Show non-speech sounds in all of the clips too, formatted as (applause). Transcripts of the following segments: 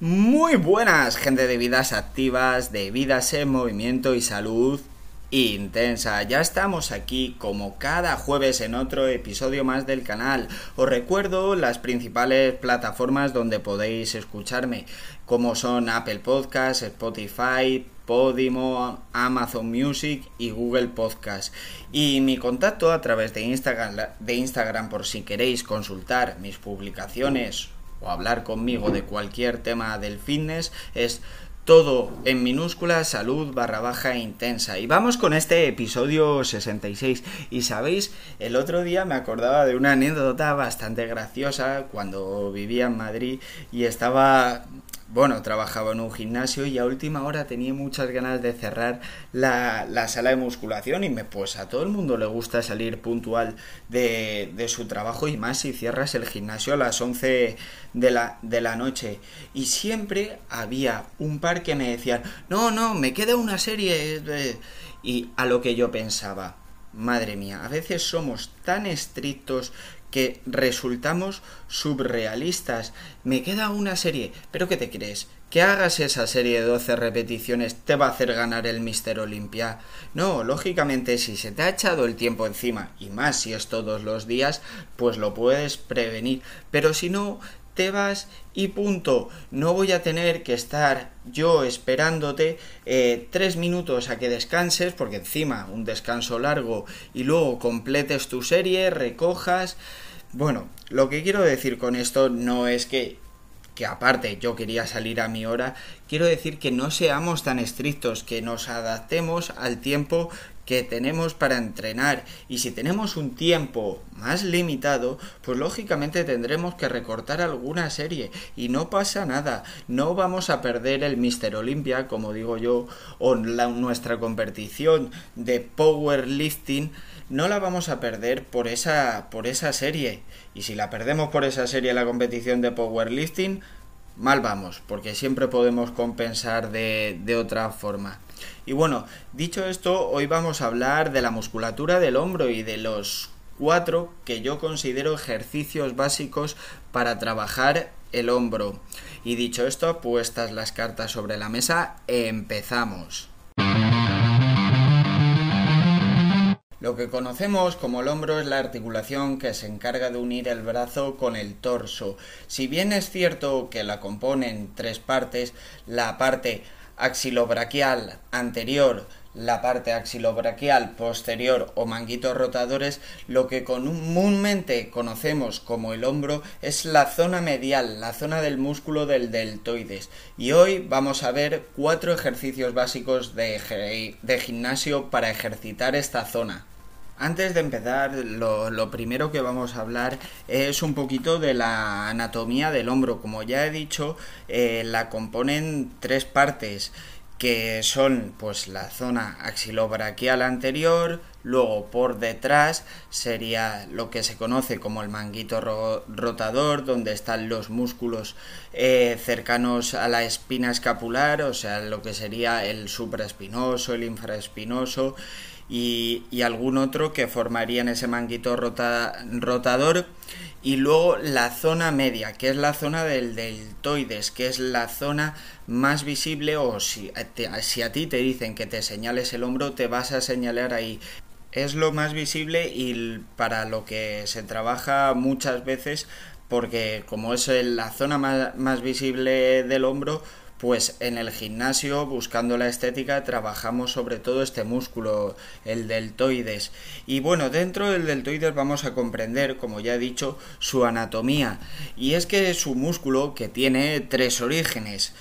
Muy buenas, gente de vidas activas, de vidas en movimiento y salud intensa. Ya estamos aquí como cada jueves en otro episodio más del canal. Os recuerdo las principales plataformas donde podéis escucharme, como son Apple Podcasts, Spotify, Podimo, Amazon Music y Google Podcast. Y mi contacto a través de Instagram, de Instagram por si queréis consultar mis publicaciones o hablar conmigo de cualquier tema del fitness es todo en minúscula, salud barra baja intensa. Y vamos con este episodio 66. Y sabéis, el otro día me acordaba de una anécdota bastante graciosa cuando vivía en Madrid y estaba bueno, trabajaba en un gimnasio y a última hora tenía muchas ganas de cerrar la, la, sala de musculación y me pues a todo el mundo le gusta salir puntual de, de, su trabajo y más si cierras el gimnasio a las 11 de la, de la noche. Y siempre había un par que me decían no, no, me queda una serie y a lo que yo pensaba madre mía, a veces somos tan estrictos que resultamos subrealistas. Me queda una serie, pero ¿qué te crees? Que hagas esa serie de 12 repeticiones te va a hacer ganar el Mister Olimpia. No, lógicamente si se te ha echado el tiempo encima, y más si es todos los días, pues lo puedes prevenir. Pero si no, te vas y punto. No voy a tener que estar yo esperándote eh, tres minutos a que descanses, porque encima un descanso largo y luego completes tu serie, recojas. Bueno, lo que quiero decir con esto no es que que aparte yo quería salir a mi hora, quiero decir que no seamos tan estrictos, que nos adaptemos al tiempo que tenemos para entrenar. Y si tenemos un tiempo más limitado, pues lógicamente tendremos que recortar alguna serie. Y no pasa nada, no vamos a perder el Mister Olympia, como digo yo, o la, nuestra competición de powerlifting no la vamos a perder por esa, por esa serie. Y si la perdemos por esa serie la competición de powerlifting, mal vamos, porque siempre podemos compensar de, de otra forma. Y bueno, dicho esto, hoy vamos a hablar de la musculatura del hombro y de los cuatro que yo considero ejercicios básicos para trabajar el hombro. Y dicho esto, puestas las cartas sobre la mesa, empezamos. Lo que conocemos como el hombro es la articulación que se encarga de unir el brazo con el torso. Si bien es cierto que la componen tres partes, la parte axilobraquial anterior, la parte axilobraquial posterior o manguitos rotadores, lo que comúnmente conocemos como el hombro es la zona medial, la zona del músculo del deltoides. Y hoy vamos a ver cuatro ejercicios básicos de, de gimnasio para ejercitar esta zona. Antes de empezar, lo, primero que vamos a hablar es un poquito de la anatomía del hombro. Como ya he dicho, eh, la componen tres partes que son pues la zona axilobraquial anterior, luego por detrás sería lo que se conoce como el manguito rotador, donde están los músculos eh, cercanos a la espina escapular, o sea, lo que sería el supraespinoso, el infraespinoso, y, algún otro que formarían ese manguito rotador y luego la zona media, que es la zona del deltoides, que es la zona más visible o si, si a ti te dicen que te señales el hombro, te vas a señalar ahí. Es lo más visible y para lo que se trabaja muchas veces porque como es la zona más, más visible del hombro, pues en el gimnasio, buscando la estética, trabajamos sobre todo este músculo, el deltoides. Y bueno, dentro del deltoides vamos a comprender, como ya he dicho, su anatomía. Y es que es un músculo que tiene tres orígenes.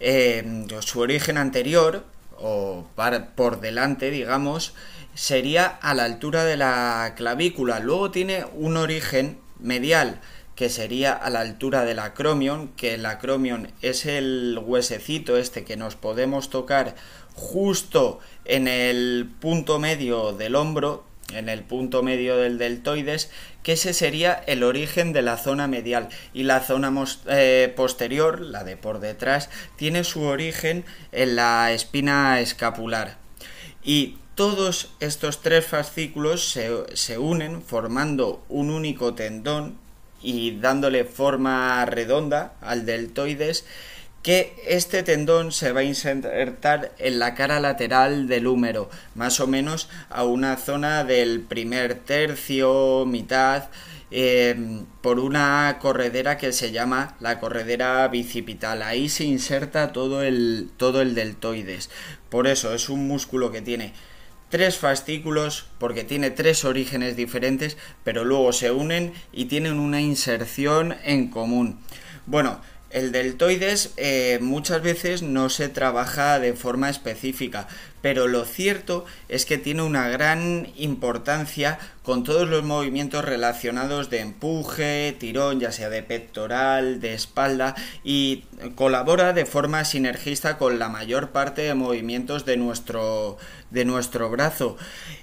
Eh, su origen anterior, o por delante, digamos, sería a la altura de la clavícula. Luego tiene un origen medial, que sería a la altura del acromion, que el acromion es el huesecito este que nos podemos tocar justo en el punto medio del hombro, en el punto medio del deltoides, que ese sería el origen de la zona medial y la zona eh, posterior, la de por detrás, tiene su origen en la espina escapular. Y todos estos tres fascículos se, se unen formando un único tendón y dándole forma redonda al deltoides que este tendón se va a insertar en la cara lateral del húmero, más o menos a una zona del primer tercio, mitad, eh, por una corredera que se llama la corredera bicipital. Ahí se inserta todo el, todo el deltoides. Por eso es un músculo que tiene tres fascículos porque tiene tres orígenes diferentes, pero luego se unen y tienen una inserción en común. Bueno, el deltoides eh, muchas veces no se trabaja de forma específica, pero lo cierto es que tiene una gran importancia con todos los movimientos relacionados de empuje, tirón, ya sea de pectoral, de espalda, y colabora de forma sinergista con la mayor parte de movimientos de nuestro, de nuestro brazo.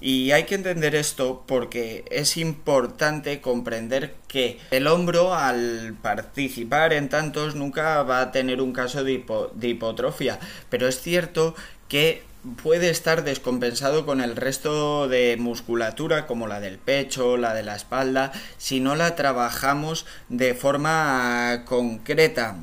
Y hay que entender esto porque es importante comprender que el hombro al participar en tantos nunca va a tener un caso de, de hipotrofia, pero es cierto que puede estar descompensado con el resto de musculatura como la del pecho, la de la espalda, si no la trabajamos de forma concreta.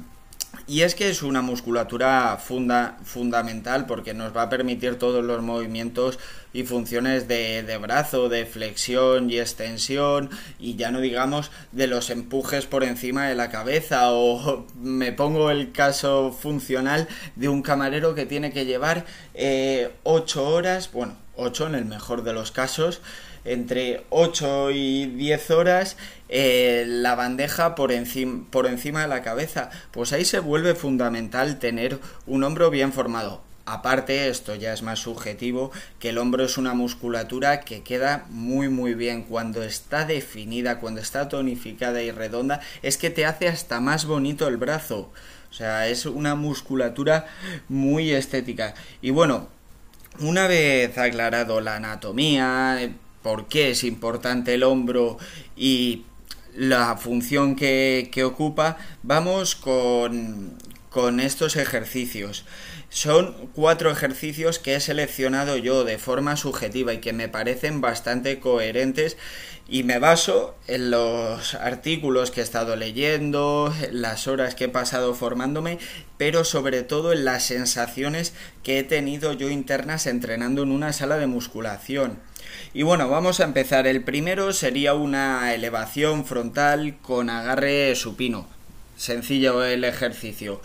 Y es que es una musculatura funda, fundamental porque nos va a permitir todos los movimientos y funciones de, de, brazo, de flexión y extensión, y ya no digamos de los empujes por encima de la cabeza, o (laughs) me pongo el caso funcional de un camarero que tiene que llevar eh, 8 horas, bueno, 8 en el mejor de los casos, entre 8 y 10 horas eh, la bandeja por, encima, por encima de la cabeza. Pues ahí se vuelve fundamental tener un hombro bien formado. Aparte, esto ya es más subjetivo, que el hombro es una musculatura que queda muy muy bien cuando está definida, cuando está tonificada y redonda, es que te hace hasta más bonito el brazo. O sea, es una musculatura muy estética. Y bueno, una vez aclarado la anatomía, por qué es importante el hombro y la función que, que ocupa, vamos con, con estos ejercicios. Son cuatro ejercicios que he seleccionado yo de forma subjetiva y que me parecen bastante coherentes y me baso en los artículos que he estado leyendo, las horas que he pasado formándome, pero sobre todo en las sensaciones que he tenido yo internas entrenando en una sala de musculación. Y bueno, vamos a empezar. El primero sería una elevación frontal con agarre supino. Sencillo el ejercicio.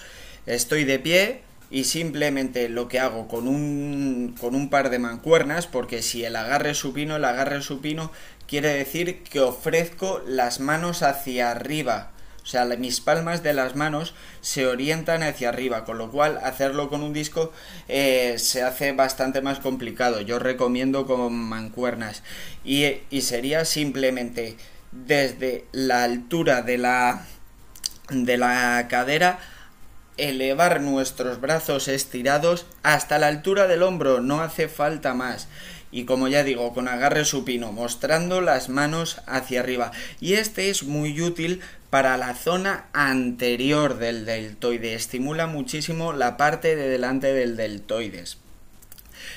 Estoy de pie, y simplemente lo que hago con un, con un par de mancuernas, porque si el agarre supino, el agarre supino quiere decir que ofrezco las manos hacia arriba. O sea, mis palmas de las manos se orientan hacia arriba, con lo cual hacerlo con un disco eh, se hace bastante más complicado. Yo recomiendo con mancuernas. Y, y sería simplemente desde la altura de la, de la cadera elevar nuestros brazos estirados hasta la altura del hombro, no hace falta más. Y como ya digo, con agarre supino, mostrando las manos hacia arriba. Y este es muy útil para la zona anterior del deltoide. Estimula muchísimo la parte de delante del deltoides.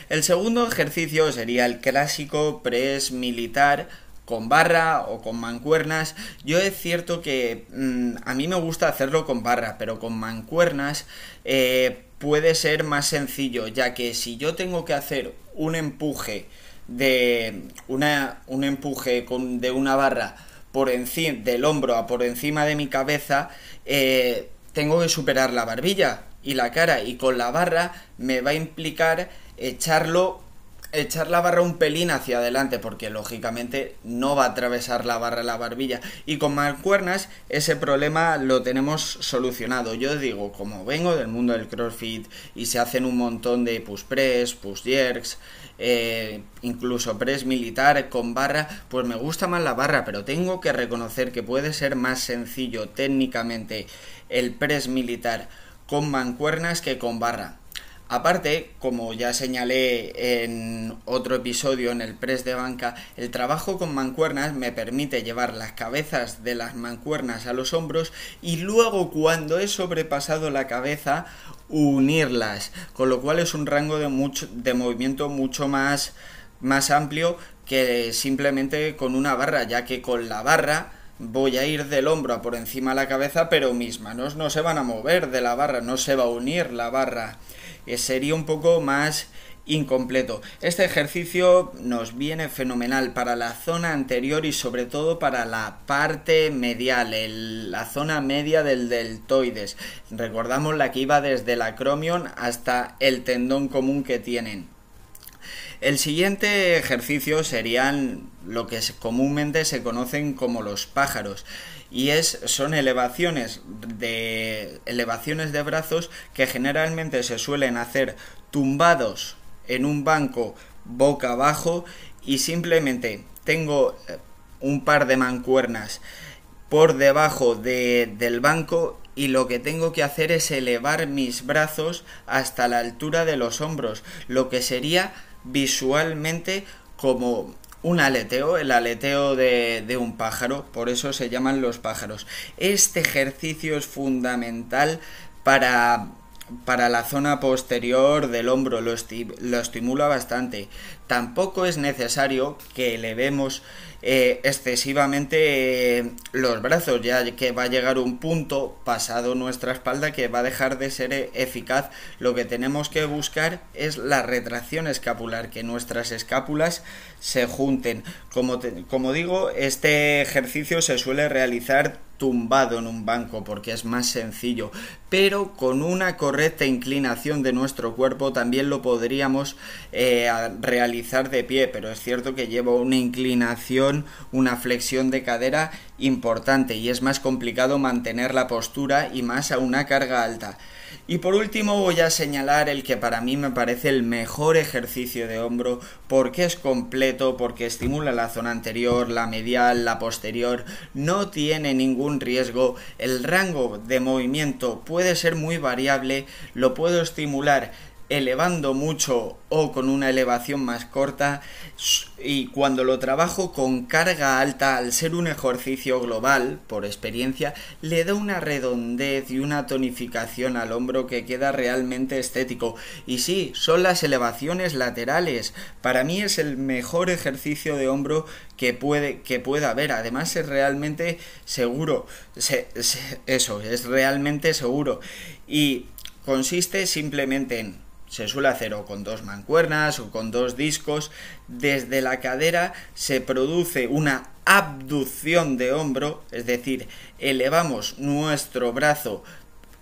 El segundo ejercicio sería el clásico press militar con barra o con mancuernas. Yo es cierto que mm, a mí me gusta hacerlo con barra, pero con mancuernas eh, puede ser más sencillo, ya que si yo tengo que hacer un empuje de una, un empuje con, de una barra por encima del hombro a por encima de mi cabeza, eh, tengo que superar la barbilla y la cara y con la barra me va a implicar echarlo echar la barra un pelín hacia adelante porque lógicamente no va a atravesar la barra la barbilla. Y con mancuernas ese problema lo tenemos solucionado. Yo digo como vengo del mundo del crossfit y se hacen un montón de push press push jerks eh, incluso press militar con barra pues me gusta más la barra pero tengo que reconocer que puede ser más sencillo técnicamente el press militar con mancuernas que con barra Aparte, como ya señalé en otro episodio en el press de banca, el trabajo con mancuernas me permite llevar las cabezas de las mancuernas a los hombros y luego cuando he sobrepasado la cabeza unirlas, con lo cual es un rango de, mucho, de movimiento mucho más, más amplio que simplemente con una barra, ya que con la barra voy a ir del hombro a por encima de la cabeza, pero mis manos no se van a mover de la barra, no se va a unir la barra. Eh, sería un poco más incompleto. Este ejercicio nos viene fenomenal para la zona anterior y sobre todo para la parte medial, la zona media del deltoides. Recordamos la que iba desde el acromion hasta el tendón común que tienen. El siguiente ejercicio serían lo que comúnmente se conocen como los pájaros y es son elevaciones de elevaciones de brazos que generalmente se suelen hacer tumbados en un banco boca abajo y simplemente tengo eh, un par de mancuernas por debajo del banco y lo que tengo que hacer es elevar mis brazos hasta la altura de los hombros, lo que sería visualmente como un aleteo, el aleteo de, de, un pájaro, por eso se llaman los pájaros. Este ejercicio es fundamental para para la zona posterior del hombro, lo, estimula bastante. Tampoco es necesario que elevemos eh, excesivamente eh, los brazos, ya que va a llegar un punto pasado nuestra espalda que va a dejar de ser eficaz. Lo que tenemos que buscar es la retracción escapular, que nuestras escápulas se junten. Como, como digo, este ejercicio se suele realizar tumbado en un banco porque es más sencillo, pero con una correcta inclinación de nuestro cuerpo también lo podríamos eh, realizar de pie, pero es cierto que lleva una inclinación, una flexión de cadera importante y es más complicado mantener la postura y más a una carga alta. Y por último voy a señalar el que para mí me parece el mejor ejercicio de hombro porque es completo, porque estimula la zona anterior, la medial, la posterior, no tiene ningún riesgo, el rango de movimiento puede ser muy variable, lo puedo estimular elevando mucho o con una elevación más corta y cuando lo trabajo con carga alta al ser un ejercicio global por experiencia le da una redondez y una tonificación al hombro que queda realmente estético. Y sí son las elevaciones laterales. Para mí es el mejor ejercicio de hombro que puede que pueda haber. Además es realmente seguro. Eso es realmente seguro. Y consiste simplemente en se suele hacer o con dos mancuernas o con dos discos. Desde la cadera se produce una abducción de hombro, es decir, elevamos nuestro brazo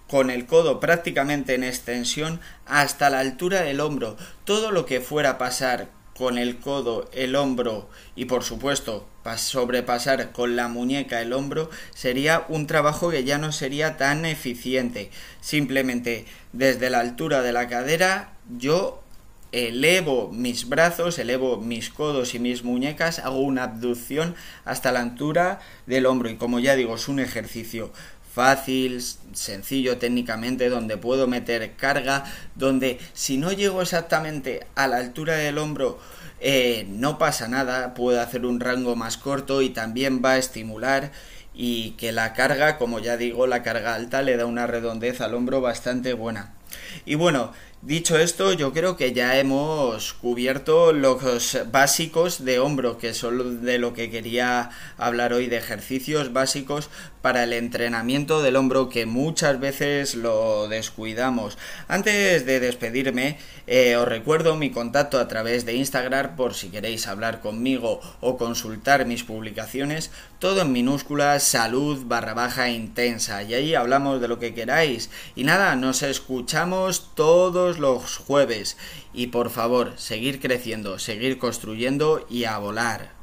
con el codo prácticamente en extensión hasta la altura del hombro. Todo lo que fuera a pasar con el codo, el hombro y por supuesto sobrepasar con la muñeca el hombro sería un trabajo que ya no sería tan eficiente. Simplemente desde la altura de la cadera yo elevo mis brazos, elevo mis codos y mis muñecas, hago una abducción hasta la altura del hombro y como ya digo es un ejercicio fácil, sencillo técnicamente, donde puedo meter carga, donde si no llego exactamente a la altura del hombro, eh, no pasa nada, puedo hacer un rango más corto y también va a estimular y que la carga, como ya digo, la carga alta le da una redondez al hombro bastante buena. Y bueno, Dicho esto, yo creo que ya hemos cubierto los básicos de hombro, que son de lo que quería hablar hoy, de ejercicios básicos para el entrenamiento del hombro, que muchas veces lo descuidamos. Antes de despedirme, eh, os recuerdo mi contacto a través de Instagram por si queréis hablar conmigo o consultar mis publicaciones, todo en minúsculas, salud barra baja intensa, y ahí hablamos de lo que queráis. Y nada, nos escuchamos todos los jueves. Y por favor, seguir creciendo, seguir construyendo y a volar.